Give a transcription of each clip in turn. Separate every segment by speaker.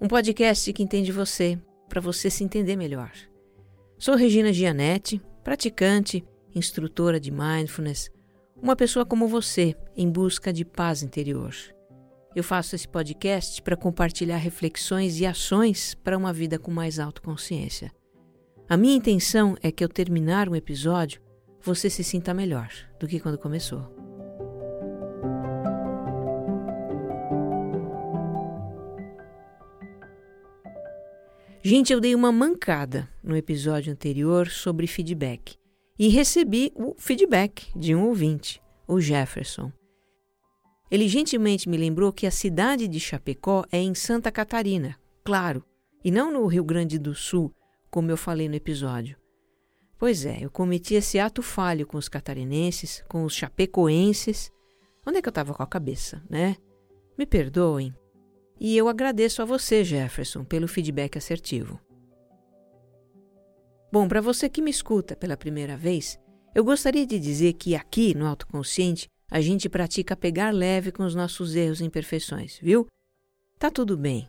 Speaker 1: um podcast que entende você, para você se entender melhor. Sou Regina Gianetti, praticante, instrutora de mindfulness, uma pessoa como você em busca de paz interior. Eu faço esse podcast para compartilhar reflexões e ações para uma vida com mais autoconsciência. A minha intenção é que ao terminar um episódio, você se sinta melhor do que quando começou. Gente, eu dei uma mancada no episódio anterior sobre feedback e recebi o feedback de um ouvinte, o Jefferson. Ele gentilmente me lembrou que a cidade de Chapecó é em Santa Catarina, claro, e não no Rio Grande do Sul, como eu falei no episódio. Pois é, eu cometi esse ato falho com os catarinenses, com os chapecoenses. Onde é que eu estava com a cabeça, né? Me perdoem, e eu agradeço a você, Jefferson, pelo feedback assertivo. Bom, para você que me escuta pela primeira vez, eu gostaria de dizer que aqui no Autoconsciente a gente pratica pegar leve com os nossos erros e imperfeições, viu? Tá tudo bem.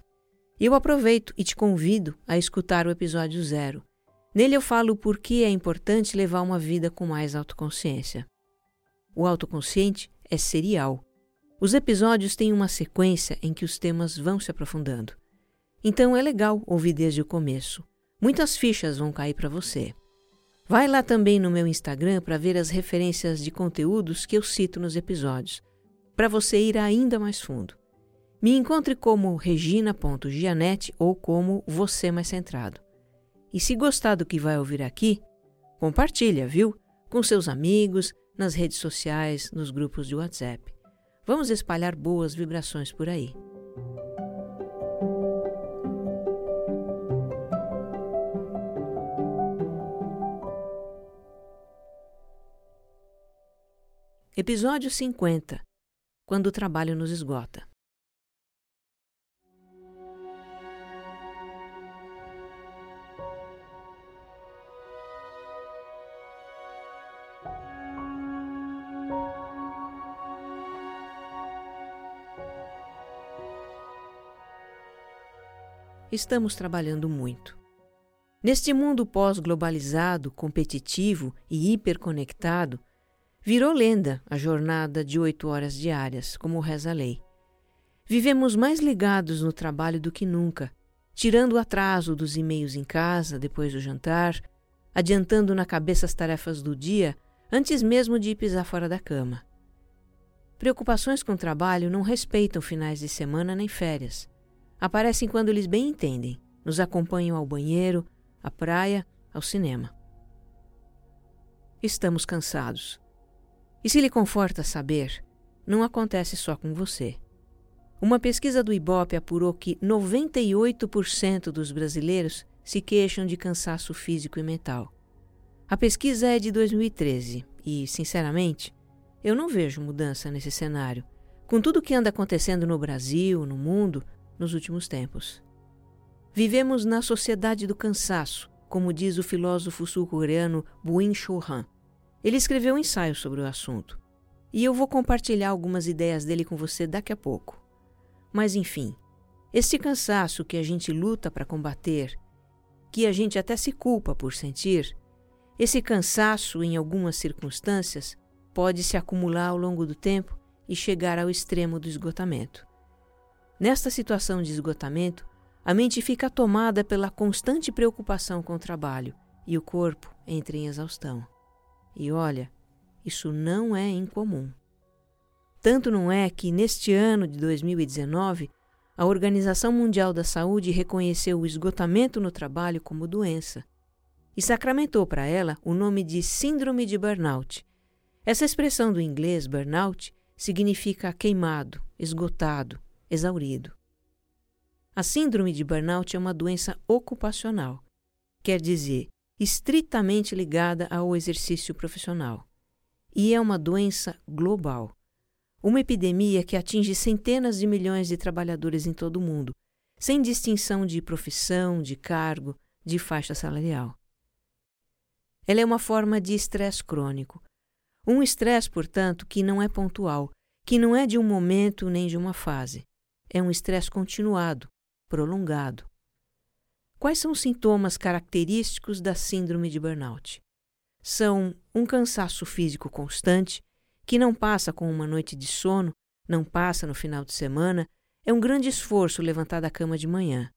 Speaker 1: Eu aproveito e te convido a escutar o episódio zero. Nele eu falo por que é importante levar uma vida com mais autoconsciência. O autoconsciente é serial os episódios têm uma sequência em que os temas vão se aprofundando. Então é legal ouvir desde o começo. Muitas fichas vão cair para você. Vai lá também no meu Instagram para ver as referências de conteúdos que eu cito nos episódios, para você ir ainda mais fundo. Me encontre como regina.gianete ou como você mais centrado. E se gostar do que vai ouvir aqui, compartilha, viu? Com seus amigos, nas redes sociais, nos grupos de WhatsApp. Vamos espalhar boas vibrações por aí. Episódio 50 Quando o trabalho nos esgota. Estamos trabalhando muito. Neste mundo pós-globalizado, competitivo e hiperconectado, virou lenda a jornada de oito horas diárias, como reza a lei. Vivemos mais ligados no trabalho do que nunca, tirando o atraso dos e-mails em casa depois do jantar, adiantando na cabeça as tarefas do dia antes mesmo de pisar fora da cama. Preocupações com o trabalho não respeitam finais de semana nem férias. Aparecem quando eles bem entendem, nos acompanham ao banheiro, à praia, ao cinema. Estamos cansados. E se lhe conforta saber, não acontece só com você. Uma pesquisa do Ibope apurou que 98% dos brasileiros se queixam de cansaço físico e mental. A pesquisa é de 2013 e, sinceramente, eu não vejo mudança nesse cenário. Com tudo o que anda acontecendo no Brasil, no mundo, nos últimos tempos. Vivemos na sociedade do cansaço, como diz o filósofo sul-coreano Byung-Chul Han. Ele escreveu um ensaio sobre o assunto, e eu vou compartilhar algumas ideias dele com você daqui a pouco. Mas enfim, este cansaço que a gente luta para combater, que a gente até se culpa por sentir, esse cansaço, em algumas circunstâncias, pode se acumular ao longo do tempo e chegar ao extremo do esgotamento. Nesta situação de esgotamento, a mente fica tomada pela constante preocupação com o trabalho e o corpo entra em exaustão. E olha, isso não é incomum. Tanto não é que, neste ano de 2019, a Organização Mundial da Saúde reconheceu o esgotamento no trabalho como doença e sacramentou para ela o nome de Síndrome de Burnout. Essa expressão do inglês burnout significa queimado, esgotado, exaurido. A síndrome de burnout é uma doença ocupacional, quer dizer, estritamente ligada ao exercício profissional. E é uma doença global. Uma epidemia que atinge centenas de milhões de trabalhadores em todo o mundo, sem distinção de profissão, de cargo, de faixa salarial. Ela é uma forma de estresse crônico. Um estresse, portanto, que não é pontual, que não é de um momento nem de uma fase. É um estresse continuado, prolongado. Quais são os sintomas característicos da síndrome de burnout? São um cansaço físico constante, que não passa com uma noite de sono, não passa no final de semana, é um grande esforço levantar da cama de manhã.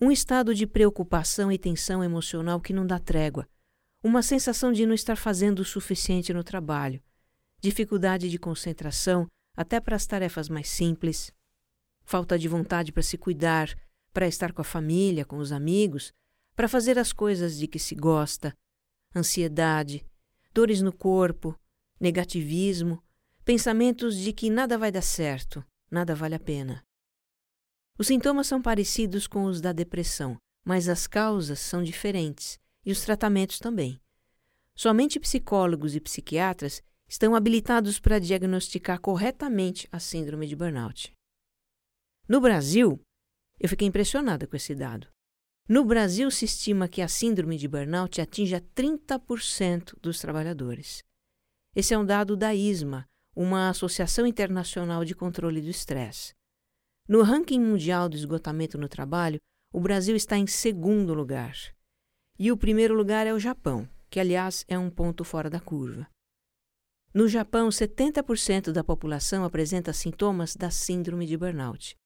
Speaker 1: Um estado de preocupação e tensão emocional que não dá trégua, uma sensação de não estar fazendo o suficiente no trabalho, dificuldade de concentração até para as tarefas mais simples, falta de vontade para se cuidar, para estar com a família, com os amigos, para fazer as coisas de que se gosta, ansiedade, dores no corpo, negativismo, pensamentos de que nada vai dar certo, nada vale a pena. Os sintomas são parecidos com os da depressão, mas as causas são diferentes e os tratamentos também. Somente psicólogos e psiquiatras estão habilitados para diagnosticar corretamente a síndrome de burnout. No Brasil, eu fiquei impressionada com esse dado. No Brasil, se estima que a síndrome de burnout atinja 30% dos trabalhadores. Esse é um dado da ISMA, uma Associação Internacional de Controle do Estresse. No ranking mundial do esgotamento no trabalho, o Brasil está em segundo lugar. E o primeiro lugar é o Japão, que, aliás, é um ponto fora da curva. No Japão, 70% da população apresenta sintomas da síndrome de burnout.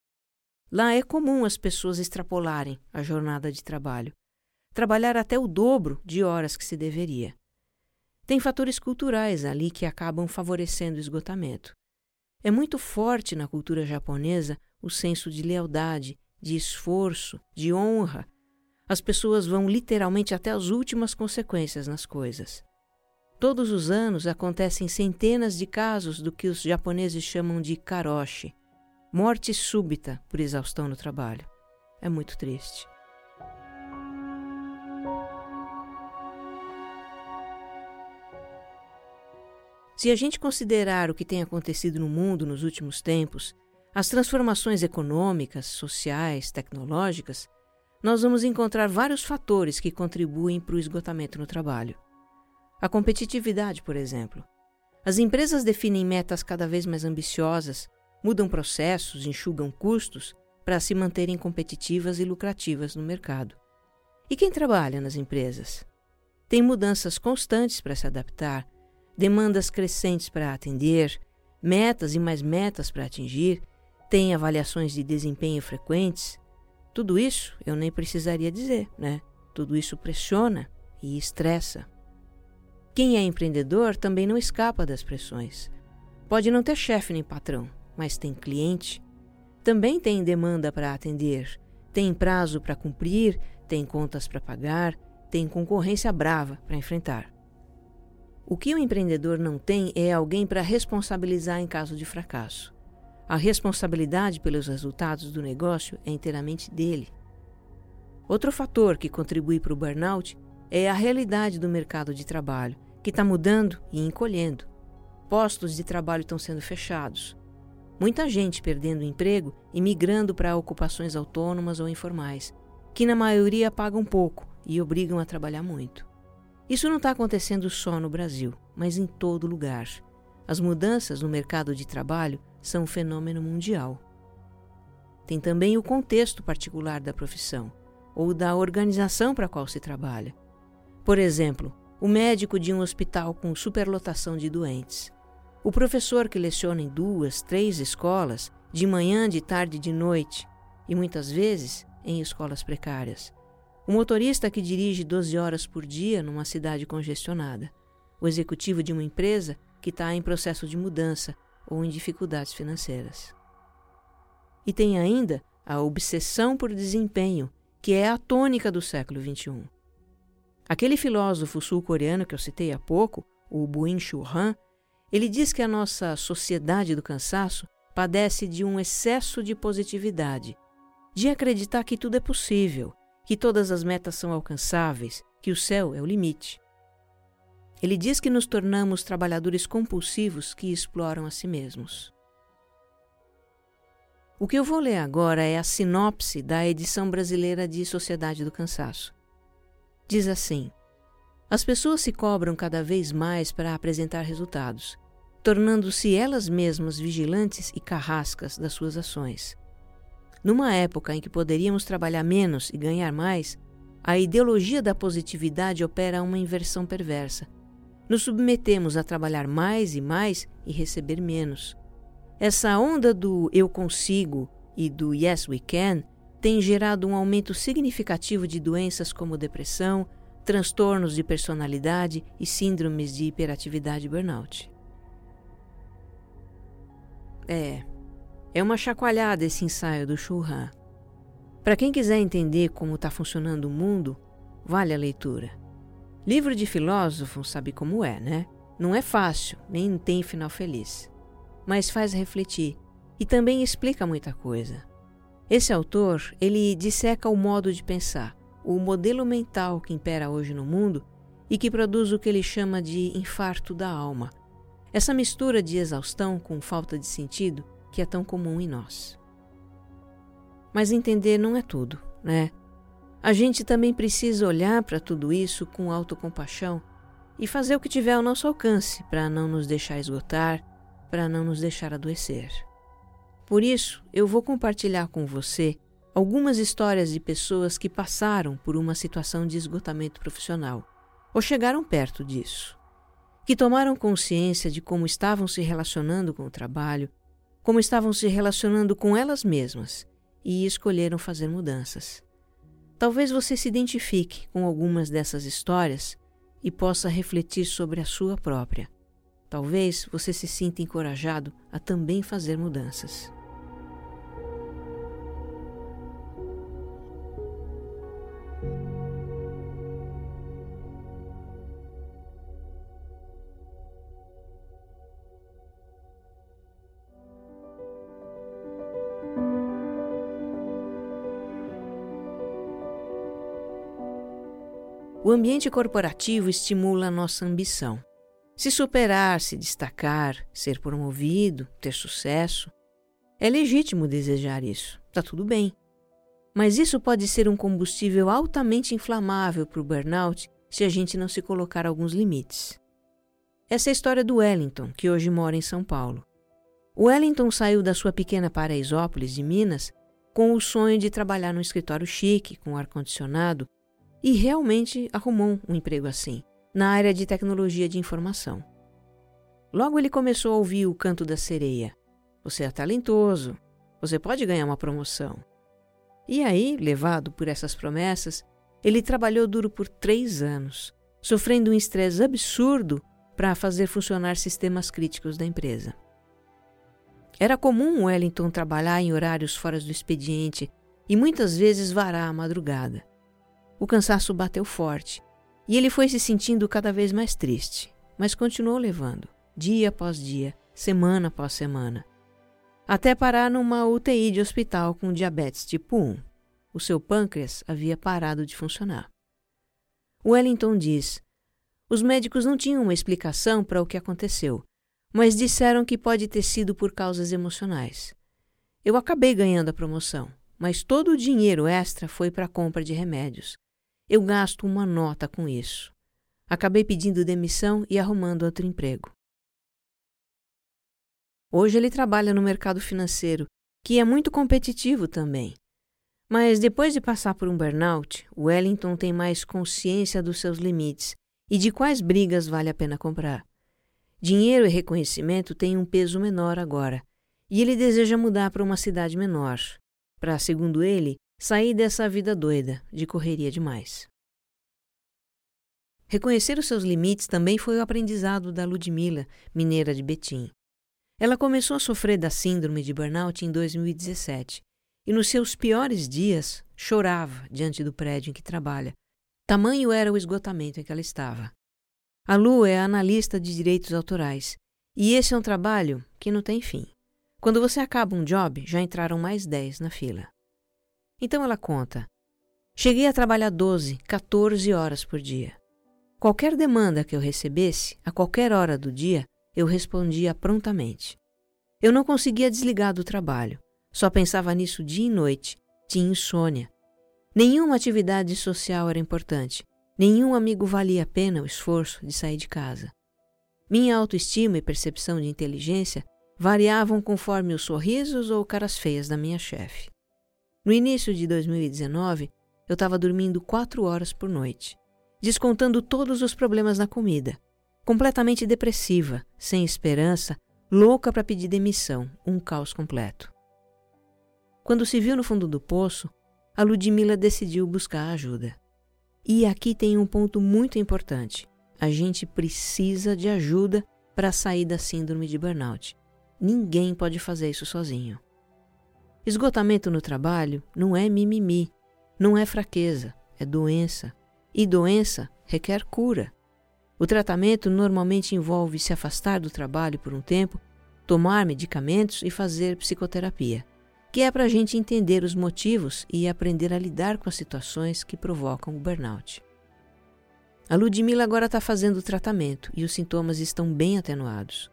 Speaker 1: Lá é comum as pessoas extrapolarem a jornada de trabalho, trabalhar até o dobro de horas que se deveria. Tem fatores culturais ali que acabam favorecendo o esgotamento. É muito forte na cultura japonesa o senso de lealdade, de esforço, de honra. As pessoas vão literalmente até as últimas consequências nas coisas. Todos os anos acontecem centenas de casos do que os japoneses chamam de karoshi, Morte súbita por exaustão no trabalho. É muito triste. Se a gente considerar o que tem acontecido no mundo nos últimos tempos, as transformações econômicas, sociais, tecnológicas, nós vamos encontrar vários fatores que contribuem para o esgotamento no trabalho. A competitividade, por exemplo. As empresas definem metas cada vez mais ambiciosas mudam processos, enxugam custos para se manterem competitivas e lucrativas no mercado. E quem trabalha nas empresas? Tem mudanças constantes para se adaptar, demandas crescentes para atender, metas e mais metas para atingir, tem avaliações de desempenho frequentes. Tudo isso eu nem precisaria dizer, né? Tudo isso pressiona e estressa. Quem é empreendedor também não escapa das pressões. Pode não ter chefe nem patrão, mas tem cliente, também tem demanda para atender, tem prazo para cumprir, tem contas para pagar, tem concorrência brava para enfrentar. O que o empreendedor não tem é alguém para responsabilizar em caso de fracasso. A responsabilidade pelos resultados do negócio é inteiramente dele. Outro fator que contribui para o burnout é a realidade do mercado de trabalho, que está mudando e encolhendo. Postos de trabalho estão sendo fechados, Muita gente perdendo o emprego e migrando para ocupações autônomas ou informais, que na maioria pagam pouco e obrigam a trabalhar muito. Isso não está acontecendo só no Brasil, mas em todo lugar. As mudanças no mercado de trabalho são um fenômeno mundial. Tem também o contexto particular da profissão ou da organização para a qual se trabalha. Por exemplo, o médico de um hospital com superlotação de doentes o professor que leciona em duas, três escolas, de manhã, de tarde e de noite, e muitas vezes em escolas precárias. O motorista que dirige 12 horas por dia numa cidade congestionada. O executivo de uma empresa que está em processo de mudança ou em dificuldades financeiras. E tem ainda a obsessão por desempenho, que é a tônica do século XXI. Aquele filósofo sul-coreano que eu citei há pouco, o Byung-Chul Han, ele diz que a nossa sociedade do cansaço padece de um excesso de positividade, de acreditar que tudo é possível, que todas as metas são alcançáveis, que o céu é o limite. Ele diz que nos tornamos trabalhadores compulsivos que exploram a si mesmos. O que eu vou ler agora é a sinopse da edição brasileira de Sociedade do Cansaço. Diz assim: As pessoas se cobram cada vez mais para apresentar resultados, tornando-se elas mesmas vigilantes e carrascas das suas ações. Numa época em que poderíamos trabalhar menos e ganhar mais, a ideologia da positividade opera uma inversão perversa. Nos submetemos a trabalhar mais e mais e receber menos. Essa onda do eu consigo e do yes we can tem gerado um aumento significativo de doenças como depressão, transtornos de personalidade e síndromes de hiperatividade burnout. É, é uma chacoalhada esse ensaio do Churran. Para quem quiser entender como está funcionando o mundo, vale a leitura. Livro de filósofo sabe como é, né? Não é fácil, nem tem final feliz. Mas faz refletir e também explica muita coisa. Esse autor, ele disseca o modo de pensar, o modelo mental que impera hoje no mundo e que produz o que ele chama de infarto da alma. Essa mistura de exaustão com falta de sentido que é tão comum em nós. Mas entender não é tudo, né? A gente também precisa olhar para tudo isso com autocompaixão e fazer o que tiver ao nosso alcance para não nos deixar esgotar, para não nos deixar adoecer. Por isso, eu vou compartilhar com você algumas histórias de pessoas que passaram por uma situação de esgotamento profissional ou chegaram perto disso, que tomaram consciência de como estavam se relacionando com o trabalho como estavam se relacionando com elas mesmas e escolheram fazer mudanças. Talvez você se identifique com algumas dessas histórias e possa refletir sobre a sua própria. Talvez você se sinta encorajado a também fazer mudanças. O ambiente corporativo estimula a nossa ambição. Se superar, se destacar, ser promovido, ter sucesso. É legítimo desejar isso, está tudo bem. Mas isso pode ser um combustível altamente inflamável para o burnout se a gente não se colocar alguns limites. Essa é a história do Wellington, que hoje mora em São Paulo. O Wellington saiu da sua pequena Paraisópolis de Minas com o sonho de trabalhar num escritório chique, com ar-condicionado e realmente arrumou um emprego assim, na área de tecnologia de informação. Logo ele começou a ouvir o canto da sereia. Você é talentoso, você pode ganhar uma promoção. E aí, levado por essas promessas, ele trabalhou duro por três anos, sofrendo um estresse absurdo para fazer funcionar sistemas críticos da empresa. Era comum Wellington trabalhar em horários fora do expediente e muitas vezes varar a madrugada. O cansaço bateu forte e ele foi se sentindo cada vez mais triste, mas continuou levando, dia após dia, semana após semana, até parar numa UTI de hospital com diabetes tipo 1. O seu pâncreas havia parado de funcionar. Wellington diz: Os médicos não tinham uma explicação para o que aconteceu, mas disseram que pode ter sido por causas emocionais. Eu acabei ganhando a promoção, mas todo o dinheiro extra foi para a compra de remédios. Eu gasto uma nota com isso. Acabei pedindo demissão e arrumando outro emprego. Hoje ele trabalha no mercado financeiro, que é muito competitivo também. Mas depois de passar por um burnout, Wellington tem mais consciência dos seus limites e de quais brigas vale a pena comprar. Dinheiro e reconhecimento têm um peso menor agora, e ele deseja mudar para uma cidade menor, para, segundo ele, Saí dessa vida doida, de correria demais. Reconhecer os seus limites também foi o aprendizado da Ludmila, mineira de Betim. Ela começou a sofrer da síndrome de burnout em 2017 e, nos seus piores dias, chorava diante do prédio em que trabalha. Tamanho era o esgotamento em que ela estava. A Lu é analista de direitos autorais e esse é um trabalho que não tem fim. Quando você acaba um job, já entraram mais 10 na fila. Então ela conta: Cheguei a trabalhar 12, 14 horas por dia. Qualquer demanda que eu recebesse, a qualquer hora do dia, eu respondia prontamente. Eu não conseguia desligar do trabalho, só pensava nisso dia e noite, tinha insônia. Nenhuma atividade social era importante, nenhum amigo valia a pena o esforço de sair de casa. Minha autoestima e percepção de inteligência variavam conforme os sorrisos ou caras feias da minha chefe. No início de 2019, eu estava dormindo quatro horas por noite, descontando todos os problemas na comida, completamente depressiva, sem esperança, louca para pedir demissão, um caos completo. Quando se viu no fundo do poço, a Ludmila decidiu buscar ajuda. E aqui tem um ponto muito importante. A gente precisa de ajuda para sair da síndrome de burnout. Ninguém pode fazer isso sozinho. Esgotamento no trabalho não é mimimi, não é fraqueza, é doença. E doença requer cura. O tratamento normalmente envolve se afastar do trabalho por um tempo, tomar medicamentos e fazer psicoterapia, que é para a gente entender os motivos e aprender a lidar com as situações que provocam o burnout. A Ludmilla agora está fazendo o tratamento e os sintomas estão bem atenuados.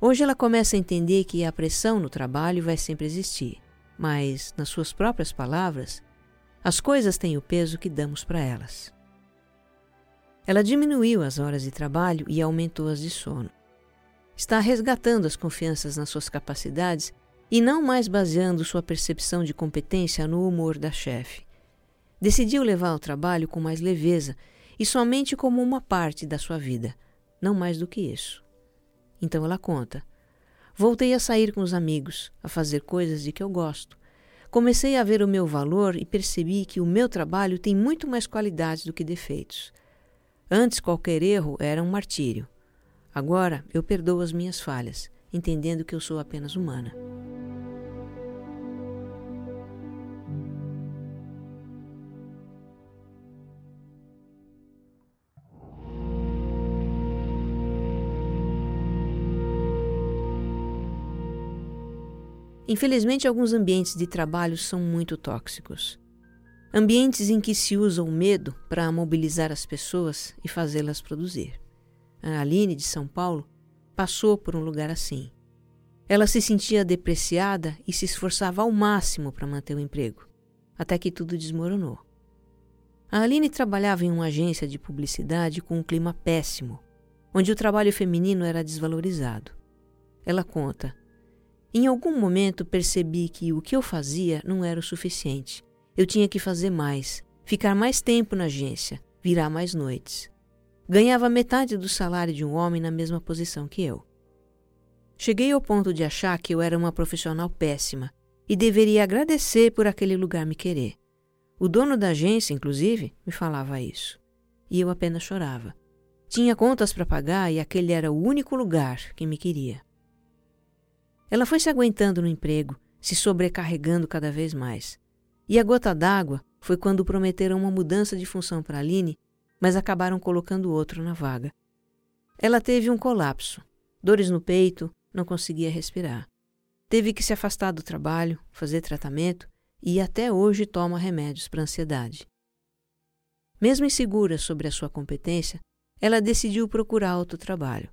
Speaker 1: Hoje ela começa a entender que a pressão no trabalho vai sempre existir, mas, nas suas próprias palavras, as coisas têm o peso que damos para elas. Ela diminuiu as horas de trabalho e aumentou as de sono. Está resgatando as confianças nas suas capacidades e não mais baseando sua percepção de competência no humor da chefe. Decidiu levar o trabalho com mais leveza e somente como uma parte da sua vida, não mais do que isso. Então ela conta: Voltei a sair com os amigos, a fazer coisas de que eu gosto. Comecei a ver o meu valor e percebi que o meu trabalho tem muito mais qualidades do que defeitos. Antes, qualquer erro era um martírio. Agora, eu perdoo as minhas falhas, entendendo que eu sou apenas humana. Infelizmente, alguns ambientes de trabalho são muito tóxicos. Ambientes em que se usa o medo para mobilizar as pessoas e fazê-las produzir. A Aline, de São Paulo, passou por um lugar assim. Ela se sentia depreciada e se esforçava ao máximo para manter o emprego, até que tudo desmoronou. A Aline trabalhava em uma agência de publicidade com um clima péssimo, onde o trabalho feminino era desvalorizado. Ela conta: Em algum momento percebi que o que eu fazia não era o suficiente eu tinha que fazer mais, ficar mais tempo na agência, virar mais noites. Ganhava metade do salário de um homem na mesma posição que eu. Cheguei ao ponto de achar que eu era uma profissional péssima e deveria agradecer por aquele lugar me querer. O dono da agência, inclusive, me falava isso. E eu apenas chorava. Tinha contas para pagar e aquele era o único lugar que me queria. Ela foi se aguentando no emprego, se sobrecarregando cada vez mais. E a gota d'água foi quando prometeram uma mudança de função para Aline, mas acabaram colocando outro na vaga. Ela teve um colapso, dores no peito, não conseguia respirar. Teve que se afastar do trabalho, fazer tratamento e até hoje toma remédios para ansiedade. Mesmo insegura sobre a sua competência, ela decidiu procurar outro trabalho.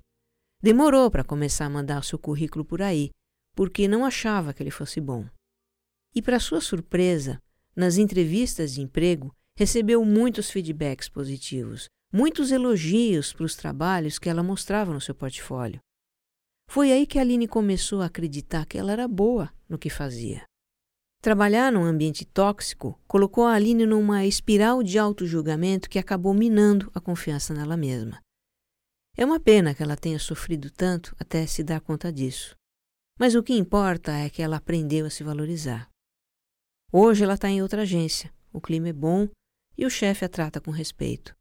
Speaker 1: Demorou para começar a mandar seu currículo por aí, porque não achava que ele fosse bom. E, para sua surpresa, nas entrevistas de emprego, recebeu muitos feedbacks positivos, muitos elogios para os trabalhos que ela mostrava no seu portfólio. Foi aí que a Aline começou a acreditar que ela era boa no que fazia. Trabalhar num ambiente tóxico colocou a Aline numa espiral de auto-julgamento que acabou minando a confiança nela mesma. É uma pena que ela tenha sofrido tanto até se dar conta disso. Mas o que importa é que ela aprendeu a se valorizar. Hoje ela está em outra agência, o clima é bom e o chefe a trata com respeito.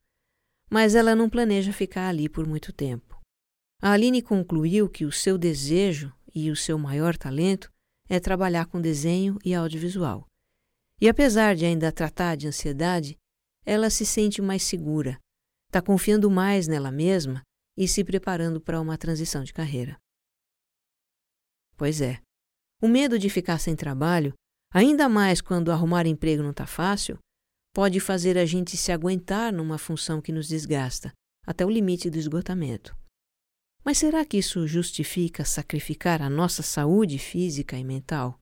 Speaker 1: Mas ela não planeja ficar ali por muito tempo. A Aline concluiu que o seu desejo e o seu maior talento é trabalhar com desenho e audiovisual. E apesar de ainda tratar de ansiedade, ela se sente mais segura, está confiando mais nela mesma e se preparando para uma transição de carreira. Pois é, o medo de ficar sem trabalho Ainda mais quando arrumar emprego não está fácil, pode fazer a gente se aguentar numa função que nos desgasta, até o limite do esgotamento. Mas será que isso justifica sacrificar a nossa saúde física e mental?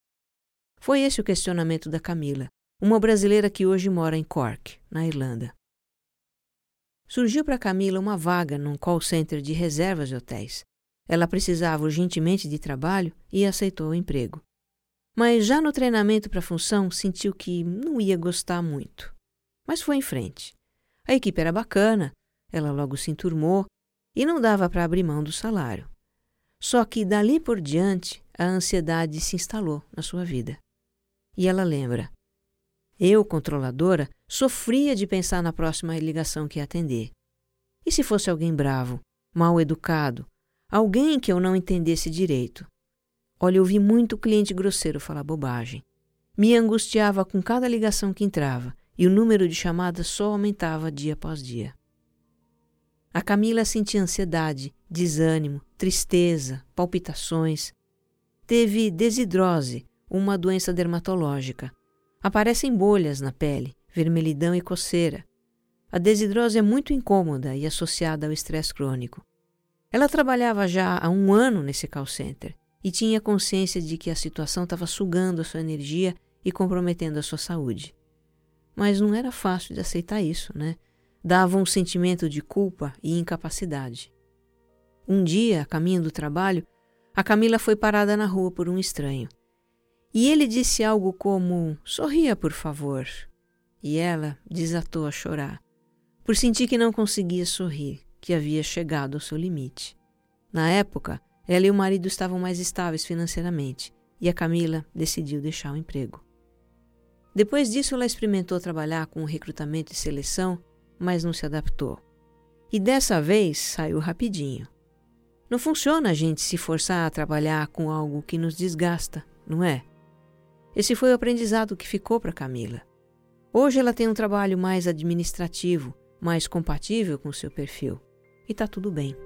Speaker 1: Foi esse o questionamento da Camila, uma brasileira que hoje mora em Cork, na Irlanda. Surgiu para Camila uma vaga num call center de reservas de hotéis. Ela precisava urgentemente de trabalho e aceitou o emprego. Mas já no treinamento para a função sentiu que não ia gostar muito. Mas foi em frente. A equipe era bacana, ela logo se enturmou e não dava para abrir mão do salário. Só que dali por diante a ansiedade se instalou na sua vida. E ela lembra: eu, controladora, sofria de pensar na próxima ligação que ia atender. E se fosse alguém bravo, mal educado, alguém que eu não entendesse direito? Olha, eu vi muito cliente grosseiro falar bobagem. Me angustiava com cada ligação que entrava e o número de chamadas só aumentava dia após dia. A Camila sentia ansiedade, desânimo, tristeza, palpitações. Teve desidrose, uma doença dermatológica. Aparecem bolhas na pele, vermelhidão e coceira. A desidrose é muito incômoda e associada ao estresse crônico. Ela trabalhava já há um ano nesse call center e tinha consciência de que a situação estava sugando a sua energia e comprometendo a sua saúde. Mas não era fácil de aceitar isso, né? dava um sentimento de culpa e incapacidade. Um dia, a caminho do trabalho, a Camila foi parada na rua por um estranho. E ele disse algo como: Sorria, por favor. E ela desatou a chorar, por sentir que não conseguia sorrir, que havia chegado ao seu limite. Na época, ela e o marido estavam mais estáveis financeiramente e a Camila decidiu deixar o emprego. Depois disso, ela experimentou trabalhar com recrutamento e seleção mas não se adaptou. E dessa vez saiu rapidinho. Não funciona a gente se forçar a trabalhar com algo que nos desgasta, não é? Esse foi o aprendizado que ficou para Camila. Hoje ela tem um trabalho mais administrativo, mais compatível com seu perfil. E está tudo bem.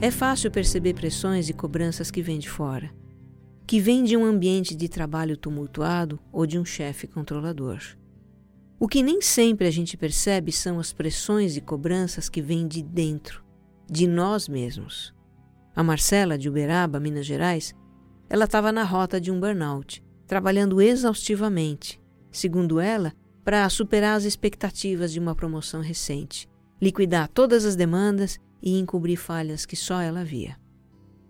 Speaker 1: É fácil perceber pressões e cobranças que vêm de fora, que vêm de um ambiente de trabalho tumultuado ou de um chefe controlador. O que nem sempre a gente percebe são as pressões e cobranças que vêm de dentro, de nós mesmos. A Marcela, de Uberaba, Minas Gerais, ela estava na rota de um burnout, trabalhando exaustivamente, segundo ela, para superar as expectativas de uma promoção recente, liquidar todas as demandas e encobrir falhas que só ela via.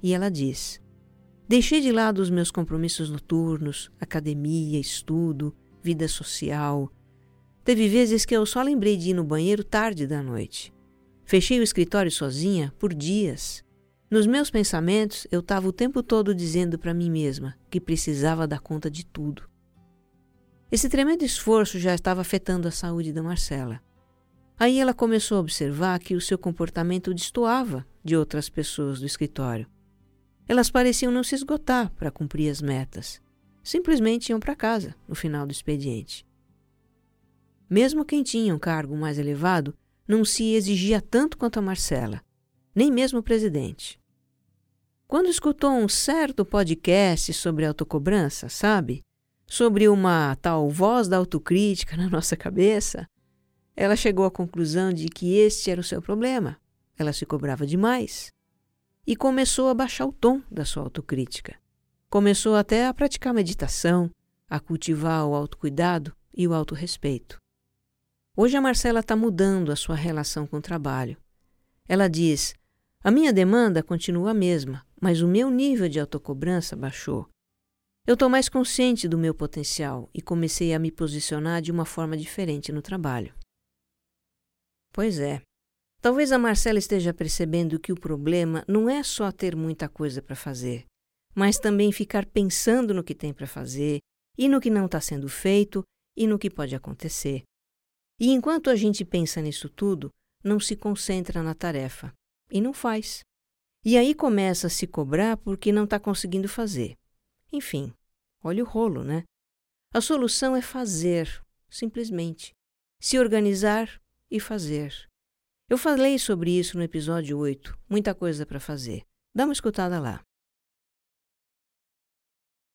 Speaker 1: E ela diz: Deixei de lado os meus compromissos noturnos, academia, estudo, vida social. Teve vezes que eu só lembrei de ir no banheiro tarde da noite. Fechei o escritório sozinha por dias. Nos meus pensamentos, eu estava o tempo todo dizendo para mim mesma que precisava dar conta de tudo. Esse tremendo esforço já estava afetando a saúde da Marcela. Aí ela começou a observar que o seu comportamento destoava de outras pessoas do escritório. Elas pareciam não se esgotar para cumprir as metas. Simplesmente iam para casa no final do expediente. Mesmo quem tinha um cargo mais elevado não se exigia tanto quanto a Marcela, nem mesmo o presidente. Quando escutou um certo podcast sobre autocobrança, sabe? Sobre uma tal voz da autocrítica na nossa cabeça, ela chegou à conclusão de que este era o seu problema. Ela se cobrava demais. E começou a baixar o tom da sua autocrítica. Começou até a praticar meditação, a cultivar o autocuidado e o autorrespeito. Hoje a Marcela está mudando a sua relação com o trabalho. Ela diz: A minha demanda continua a mesma, mas o meu nível de autocobrança baixou. Eu estou mais consciente do meu potencial e comecei a me posicionar de uma forma diferente no trabalho. Pois é. Talvez a Marcela esteja percebendo que o problema não é só ter muita coisa para fazer, mas também ficar pensando no que tem para fazer e no que não está sendo feito e no que pode acontecer. E enquanto a gente pensa nisso tudo, não se concentra na tarefa e não faz. E aí começa a se cobrar porque não está conseguindo fazer. Enfim, olha o rolo, né? A solução é fazer, simplesmente. Se organizar e fazer. Eu falei sobre isso no episódio 8, muita coisa para fazer. Dá uma escutada lá.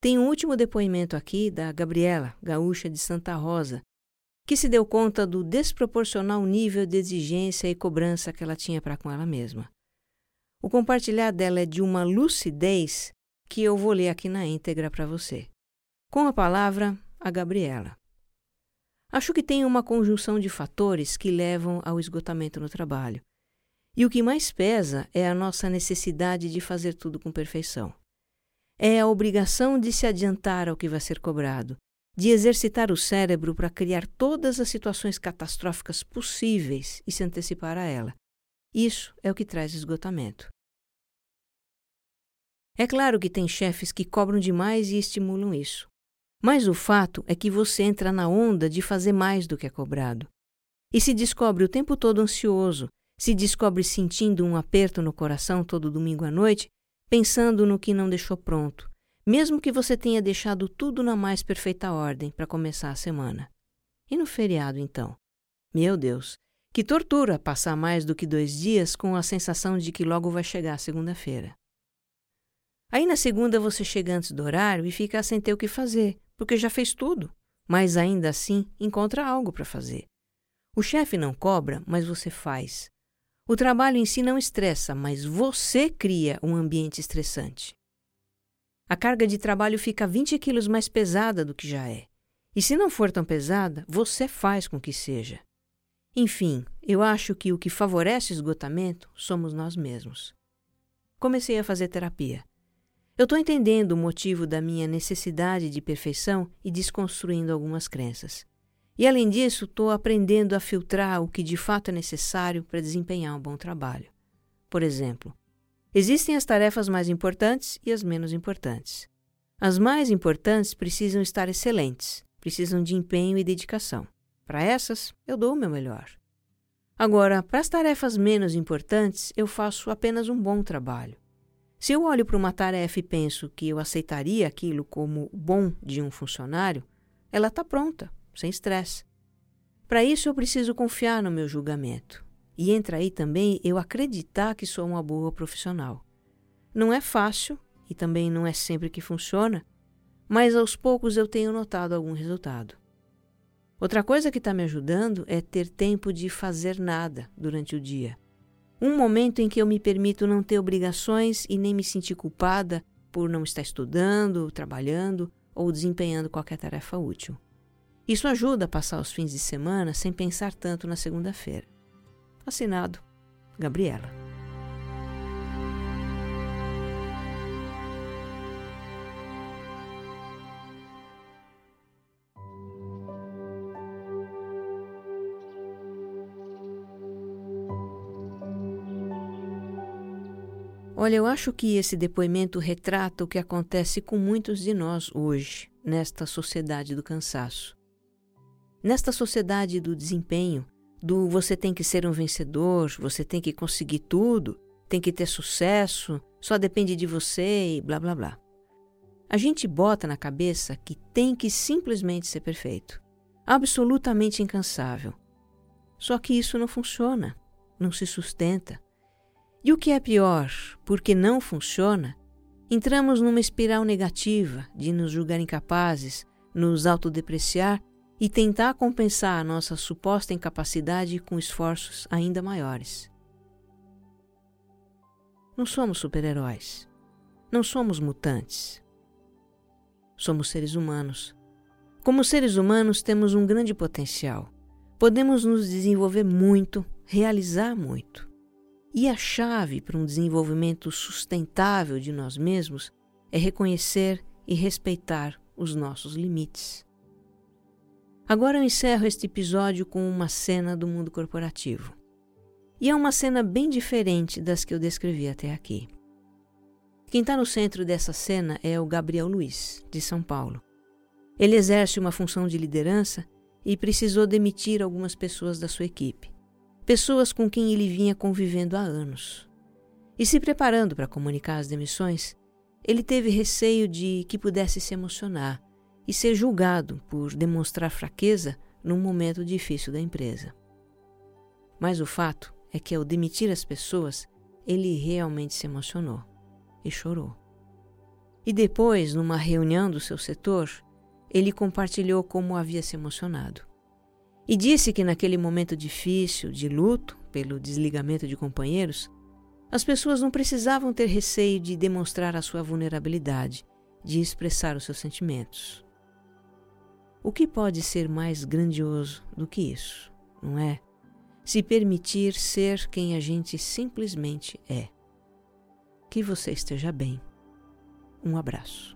Speaker 1: Tem um último depoimento aqui da Gabriela, gaúcha de Santa Rosa, que se deu conta do desproporcional nível de exigência e cobrança que ela tinha para com ela mesma. O compartilhar dela é de uma lucidez que eu vou ler aqui na íntegra para você. Com a palavra, a Gabriela. Acho que tem uma conjunção de fatores que levam ao esgotamento no trabalho. E o que mais pesa é a nossa necessidade de fazer tudo com perfeição. É a obrigação de se adiantar ao que vai ser cobrado, de exercitar o cérebro para criar todas as situações catastróficas possíveis e se antecipar a ela. Isso é o que traz esgotamento. É claro que tem chefes que cobram demais e estimulam isso. Mas o fato é que você entra na onda de fazer mais do que é cobrado. E se descobre o tempo todo ansioso, se descobre sentindo um aperto no coração todo domingo à noite, pensando no que não deixou pronto, mesmo que você tenha deixado tudo na mais perfeita ordem para começar a semana. E no feriado, então? Meu Deus, que tortura passar mais do que dois dias com a sensação de que logo vai chegar segunda-feira. Aí na segunda você chega antes do horário e fica sem ter o que fazer, porque já fez tudo, mas ainda assim encontra algo para fazer. O chefe não cobra, mas você faz. O trabalho em si não estressa, mas você cria um ambiente estressante. A carga de trabalho fica 20 quilos mais pesada do que já é. E se não for tão pesada, você faz com que seja. Enfim, eu acho que o que favorece o esgotamento somos nós mesmos. Comecei a fazer terapia. Eu estou entendendo o motivo da minha necessidade de perfeição e desconstruindo algumas crenças. E além disso, estou aprendendo a filtrar o que de fato é necessário para desempenhar um bom trabalho. Por exemplo, existem as tarefas mais importantes e as menos importantes. As mais importantes precisam estar excelentes, precisam de empenho e dedicação. Para essas, eu dou o meu melhor. Agora, para as tarefas menos importantes, eu faço apenas um bom trabalho. Se eu olho para uma tarefa e penso que eu aceitaria aquilo como bom de um funcionário, ela está pronta, sem estresse. Para isso, eu preciso confiar no meu julgamento. E entra aí também eu acreditar que sou uma boa profissional. Não é fácil e também não é sempre que funciona, mas aos poucos eu tenho notado algum resultado. Outra coisa que está me ajudando é ter tempo de fazer nada durante o dia. Um momento em que eu me permito não ter obrigações e nem me sentir culpada por não estar estudando, trabalhando ou desempenhando qualquer tarefa útil. Isso ajuda a passar os fins de semana sem pensar tanto na segunda-feira. Assinado, Gabriela. Olha, eu acho que esse depoimento retrata o que acontece com muitos de nós hoje, nesta sociedade do cansaço. Nesta sociedade do desempenho, do você tem que ser um vencedor, você tem que conseguir tudo, tem que ter sucesso, só depende de você e blá blá blá. A gente bota na cabeça que tem que simplesmente ser perfeito, absolutamente incansável. Só que isso não funciona, não se sustenta. E o que é pior, porque não funciona, entramos numa espiral negativa de nos julgar incapazes, nos autodepreciar e tentar compensar a nossa suposta incapacidade com esforços ainda maiores. Não somos super-heróis. Não somos mutantes. Somos seres humanos. Como seres humanos, temos um grande potencial. Podemos nos desenvolver muito, realizar muito. E a chave para um desenvolvimento sustentável de nós mesmos é reconhecer e respeitar os nossos limites. Agora eu encerro este episódio com uma cena do mundo corporativo. E é uma cena bem diferente das que eu descrevi até aqui. Quem está no centro dessa cena é o Gabriel Luiz, de São Paulo. Ele exerce uma função de liderança e precisou demitir algumas pessoas da sua equipe pessoas com quem ele vinha convivendo há anos. E se preparando para comunicar as demissões, ele teve receio de que pudesse se emocionar e ser julgado por demonstrar fraqueza num momento difícil da empresa. Mas o fato é que, ao demitir as pessoas, ele realmente se emocionou e chorou. E depois, numa reunião do seu setor, ele compartilhou como havia se emocionado. E disse que naquele momento difícil de luto pelo desligamento de companheiros, as pessoas não precisavam ter receio de demonstrar a sua vulnerabilidade, de expressar os seus sentimentos. O que pode ser mais grandioso do que isso, não é? Se permitir ser quem a gente simplesmente é. Que você esteja bem. Um abraço.